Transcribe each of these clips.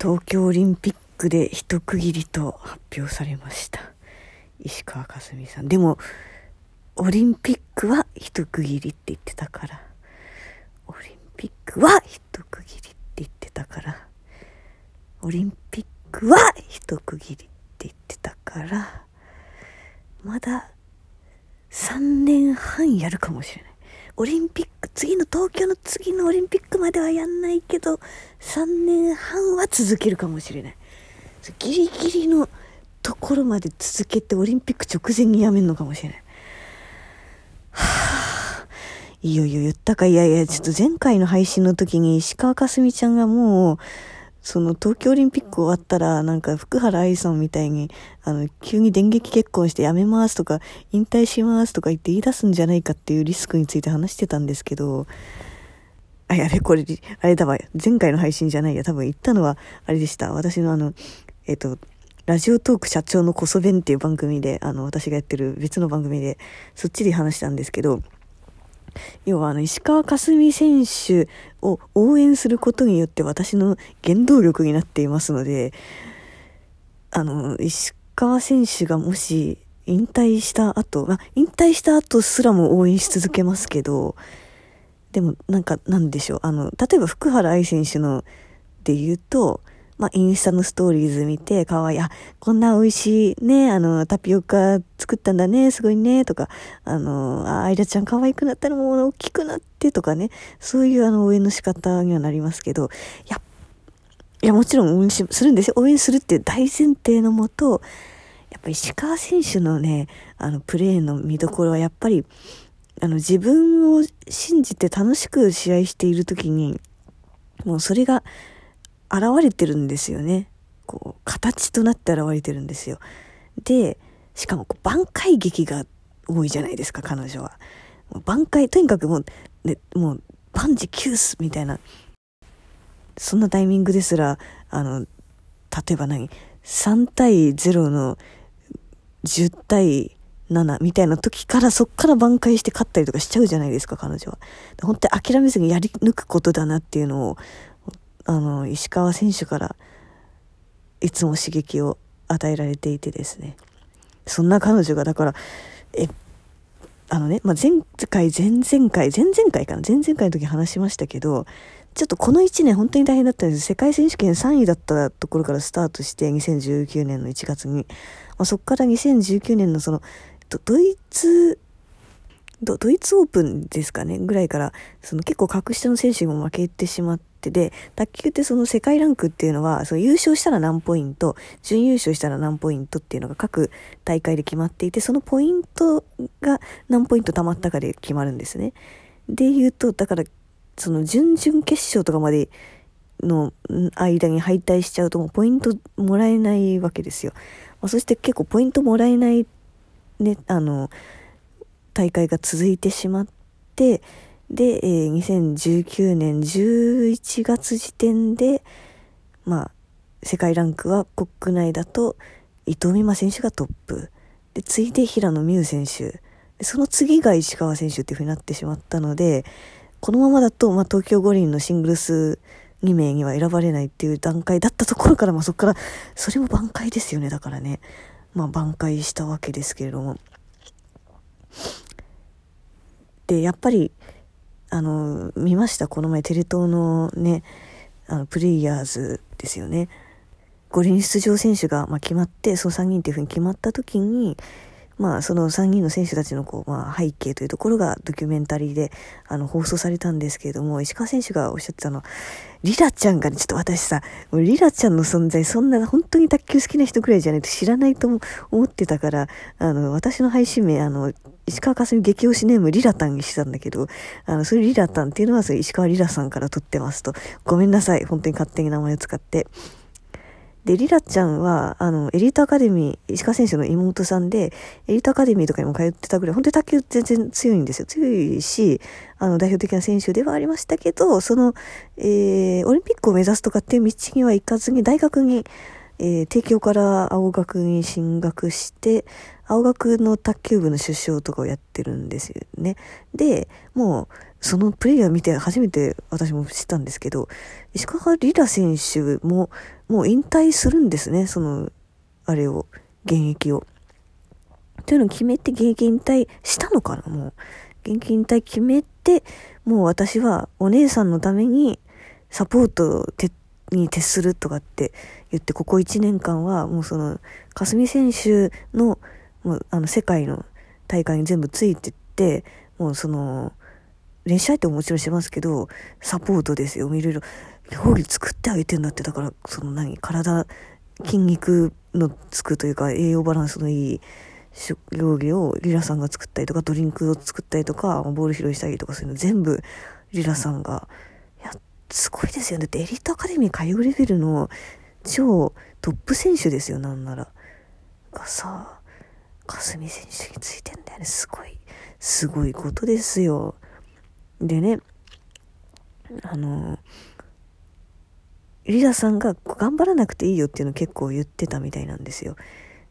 東京オリンピックで一区切りと発表されました。石川佳純さん。でもオリンピックは一区切りって言ってたから。オリンピックは一区切りって言ってたから。オリンピックは一区切りって言ってたから。まだ3年半やるかもしれない。オリンピック、次の東京の次のオリンピックまではやんないけど、3年半は続けるかもしれない。ギリギリのところまで続けてオリンピック直前にやめるのかもしれない。はぁ、いよいよ言ったか、いやいや、ちょっと前回の配信の時に石川佳純ちゃんがもう、その東京オリンピック終わったら、なんか福原愛さんみたいに、あの、急に電撃結婚して辞めますとか、引退しますとか言って言い出すんじゃないかっていうリスクについて話してたんですけど、あ、やべ、これ、あれだわ、前回の配信じゃないや、多分言ったのは、あれでした。私のあの、えっ、と、ラジオトーク社長のこそ弁っていう番組で、あの、私がやってる別の番組で、そっちで話したんですけど、要はあの石川佳純選手を応援することによって私の原動力になっていますので、あの、石川選手がもし引退した後、まあ、引退した後すらも応援し続けますけど、でもなんかなんでしょう、あの、例えば福原愛選手ので言うと、まあ、インスタのストーリーズ見て、かわいい、あ、こんな美味しいね、あの、タピオカ作ったんだね、すごいね、とか、あの、あ、アイラちゃん可愛くなったらもう大きくなってとかね、そういうあの、応援の仕方にはなりますけど、やいや、もちろん応援するんですよ。応援するっていう大前提のもと、やっぱり石川選手のね、あの、プレーの見どころはやっぱり、あの、自分を信じて楽しく試合しているときに、もうそれが、現れてるんですよね。こう、形となって現れてるんですよ。で、しかもこう挽回劇が多いじゃないですか、彼女は。挽回、とにかくもう、ね、もう、万事休すみたいな、そんなタイミングですら、あの、例えば何 ?3 対0の10対7みたいな時からそっから挽回して勝ったりとかしちゃうじゃないですか、彼女は。本当に諦めずにやり抜くことだなっていうのをあの、石川選手からいつも刺激を与えられていてですね。そんな彼女が、だから、え、あのね、まあ、前回、前々回、前々回かな、前々回の時話しましたけど、ちょっとこの1年本当に大変だったんです。世界選手権3位だったところからスタートして、2019年の1月に。まあ、そこから2019年のその、ドイツドイツオープンですかね？ぐらいからその結構格下の選手も負けてしまっててで卓球ってその世界ランクっていうのはその優勝したら何ポイント準優勝したら何ポイントっていうのが各大会で決まっていてそのポイントが何ポイント貯まったかで決まるんですね。で言うとだからその準々決勝とかまでの間に敗退しちゃうともうポイントもらえないわけですよ。まあ、そして結構ポイントもらえないねあの大会が続いてしまって、で、えー、2019年11月時点で、まあ、世界ランクは国内だと伊藤美誠選手がトップ。で、次いで平野美宇選手。その次が石川選手っていう風になってしまったので、このままだと、まあ、東京五輪のシングルス2名には選ばれないっていう段階だったところから、まあ、そこから、それも挽回ですよね、だからね。まあ、挽回したわけですけれども。で、やっぱり、あの、見ました、この前、テレ東のね、あの、プレイヤーズですよね。五輪出場選手が、まあ、決まって、そう3人っていうふうに決まった時に、まあ、その3人の選手たちのこう、まあ、背景というところがドキュメンタリーであの放送されたんですけれども、石川選手がおっしゃってたの、リラちゃんがね、ちょっと私さ、リラちゃんの存在、そんな本当に卓球好きな人くらいじゃないと知らないと思ってたから、あの、私の配信名、あの、石川佳純激推しネームリラタンにしてたんだけど、あの、それリラタンっていうのは、それ石川リラさんから撮ってますと。ごめんなさい。本当に勝手に名前を使って。で、リラちゃんは、あの、エリートアカデミー、石川選手の妹さんで、エリートアカデミーとかにも通ってたぐらい、本当に卓球全然強いんですよ。強いし、あの、代表的な選手ではありましたけど、その、えー、オリンピックを目指すとかっていう道には行かずに、大学に、えー、帝京から青学に進学して、青学の卓球部の出生とかをやってるんですよね。で、もう、そのプレイヤー見て初めて私も知ったんですけど、石川リラ選手も、もう引退するんですね、その、あれを、現役を。というのを決めて現役引退したのかな、もう。現役引退決めて、もう私はお姉さんのためにサポートに徹するとかって言って、ここ1年間はもうその、霞選手の、もうあの世界の大会に全部ついてって、もうその、練習相手ももちろんしてますけど、サポートですよ。いろいろ、料理作ってあげてんだって、だから、その何、体、筋肉のつくというか、栄養バランスのいい料理をリラさんが作ったりとか、ドリンクを作ったりとか、ボール拾いしたりとかそういうの全部リラさんが、いや、すごいですよね。だってエリートアカデミー通うレベルの超トップ選手ですよ、なんなら。がさ、霞選手についてんだよね。すごい、すごいことですよ。でね、あの、リラさんが頑張らなくていいよっていうのを結構言ってたみたいなんですよ。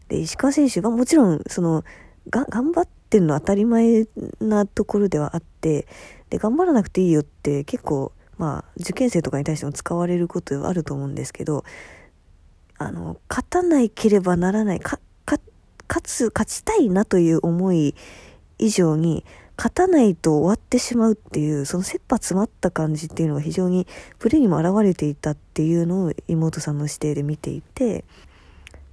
で、石川選手はもちろん、その、が、頑張ってるのは当たり前なところではあって、で、頑張らなくていいよって結構、まあ、受験生とかに対しても使われることはあると思うんですけど、あの、勝たないければならない、か、勝つ、勝ちたいなという思い以上に、勝たないと終わってしまうっていう、その切羽詰まった感じっていうのが非常にプレーにも表れていたっていうのを妹さんの視点で見ていて、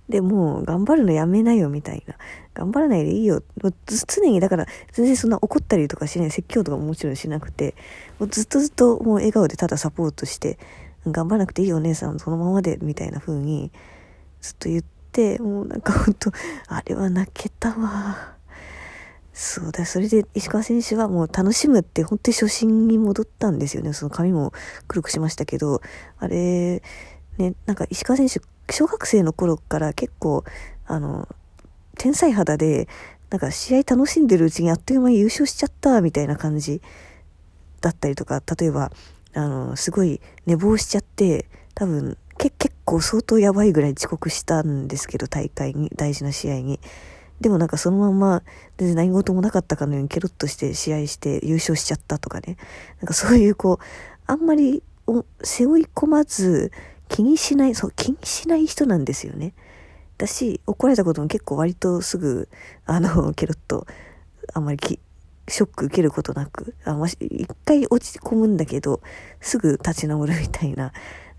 で、もう頑張るのやめなよみたいな。頑張らないでいいよ。常にだから全然そんな怒ったりとかしない。説教とかももちろんしなくて、もうずっとずっともう笑顔でただサポートして、頑張らなくていいよお姉さんそのままでみたいな風にずっと言って、てもうなんかほんと、あれは泣けたわ。そうだ、それで石川選手はもう楽しむって本当に初心に戻ったんですよね。その髪も黒くしましたけど、あれ、ね、なんか石川選手、小学生の頃から結構、あの、天才肌で、なんか試合楽しんでるうちにあっという間に優勝しちゃったみたいな感じだったりとか、例えば、あの、すごい寝坊しちゃって、多分、け結構相当やばいぐらい遅刻したんですけど、大会に、大事な試合に。でもなんかそのまま全然何事もなかったかのようにケロッとして試合して優勝しちゃったとかね。なんかそういうこう、あんまり背負い込まず気にしない、そう、気にしない人なんですよね。だし、怒られたことも結構割とすぐ、あの、ケロッと、あんまりきショック受けることなく、あま、一回落ち込むんだけど、すぐ立ち直るみたいな、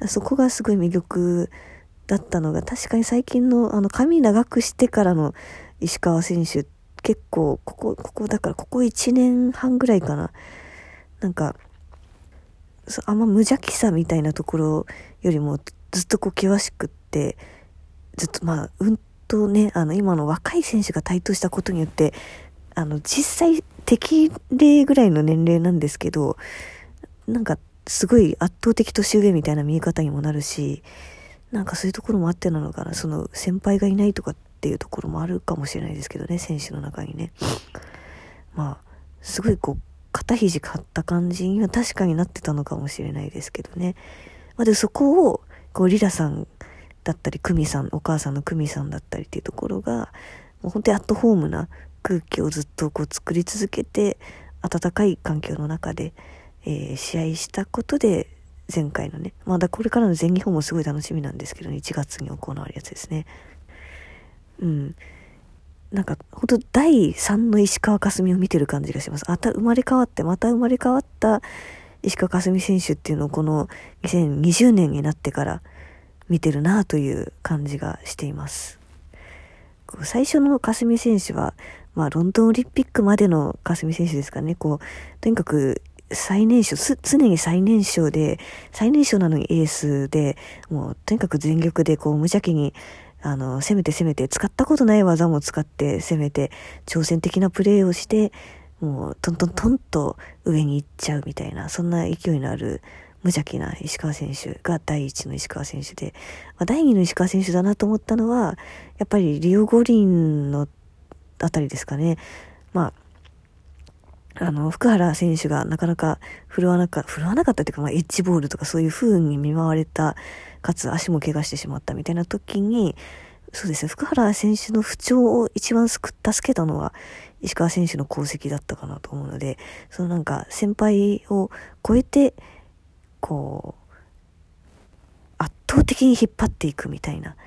そこがすごい魅力だったのが、確かに最近の、あの、髪長くしてからの石川選手、結構、ここ、ここ、だからここ1年半ぐらいかな。なんか、あんま無邪気さみたいなところよりもずっとこう険しくって、ずっとまあ、うんとね、あの、今の若い選手が台頭したことによって、あの、実際適齢ぐらいの年齢なんですけど、なんか、すごい圧倒的年上みたいな見え方にもなるし、なんかそういうところもあってなのかな、その先輩がいないとかっていうところもあるかもしれないですけどね、選手の中にね。まあ、すごいこう、肩肘張った感じには確かになってたのかもしれないですけどね。まあ、で、そこを、こう、リラさんだったり、クミさん、お母さんのクミさんだったりっていうところが、もう本当にアットホームな空気をずっとこう作り続けて、温かい環境の中で、えー、試合したことで、前回のね、まだこれからの全日本もすごい楽しみなんですけどね、1月に行われるやつですね。うん。なんか、ほんと第3の石川佳純を見てる感じがします。また生まれ変わって、また生まれ変わった石川佳純選手っていうのをこの2020年になってから見てるなという感じがしています。最初の佳純選手は、まあ、ロンドンオリンピックまでの佳純選手ですかね。こう、とにかく最年少、常に最年少で、最年少なのにエースで、もうとにかく全力でこう無邪気にあの、攻めて攻めて、使ったことない技も使って攻めて、挑戦的なプレーをして、もう、トントントンと上に行っちゃうみたいな、そんな勢いのある、無邪気な石川選手が第一の石川選手で、まあ、第二の石川選手だなと思ったのは、やっぱりリオ五輪のあたりですかね。まあ、あの、福原選手がなかなか振るわなか、振るわなかったというか、まあ、エッジボールとかそういう風に見舞われたかつ足も怪我してしまったみたいな時に、そうですね、福原選手の不調を一番助けたのは石川選手の功績だったかなと思うので、そのなんか先輩を超えて、こう圧倒的に引っ張っていくみたいな、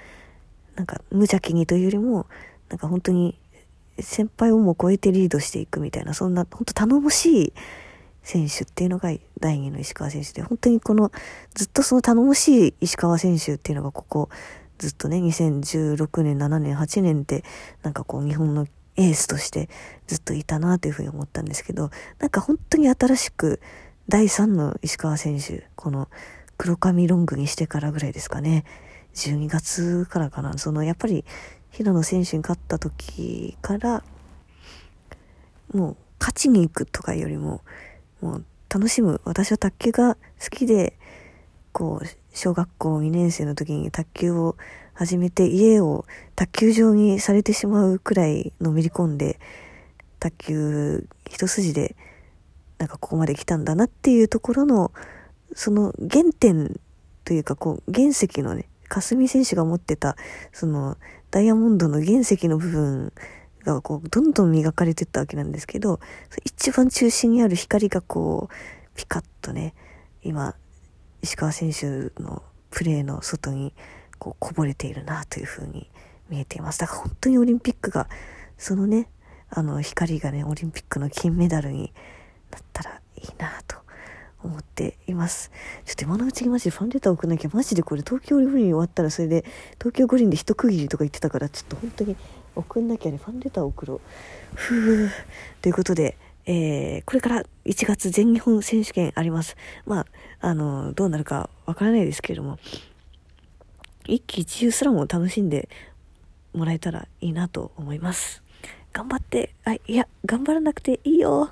なんか無邪気にというよりも、なんか本当に先輩をも超えてリードしていくみたいな、そんな本当頼もしい選手っていうのが第2の石川選手で、本当にこのずっとその頼もしい石川選手っていうのがここずっとね、2016年、7年、8年ってなんかこう日本のエースとしてずっといたなというふうに思ったんですけど、なんか本当に新しく第3の石川選手、この黒髪ロングにしてからぐらいですかね。12月からかな。そのやっぱり平野選手に勝った時から、もう勝ちに行くとかよりも、もう楽しむ。私は卓球が好きで、こう、小学校2年生の時に卓球を始めて家を卓球場にされてしまうくらいのめり込んで、卓球一筋でなんかここまで来たんだなっていうところの、その原点というかこう原石のね、霞選手が持ってた、そのダイヤモンドの原石の部分がこうどんどん磨かれてったわけなんですけど、一番中心にある光がこう、ピカッとね、今、石川選手のプレーの外にこうこぼれているなというふうに見えています。だから本当にオリンピックが、そのね、あの光がね、オリンピックの金メダルになったらいいなと思っています。ちょっと今のうちにマジでファンレター送んなきゃ、マジでこれ東京五輪終わったらそれで東京五輪で一区切りとか言ってたから、ちょっと本当に送んなきゃね、ファンレター送ろう。ふぅ。ということで、えー、これから1月全日本選手権あります。まあ、あの、どうなるかわからないですけれども、一喜一憂すらも楽しんでもらえたらいいなと思います。頑張って、あ、いや、頑張らなくていいよ。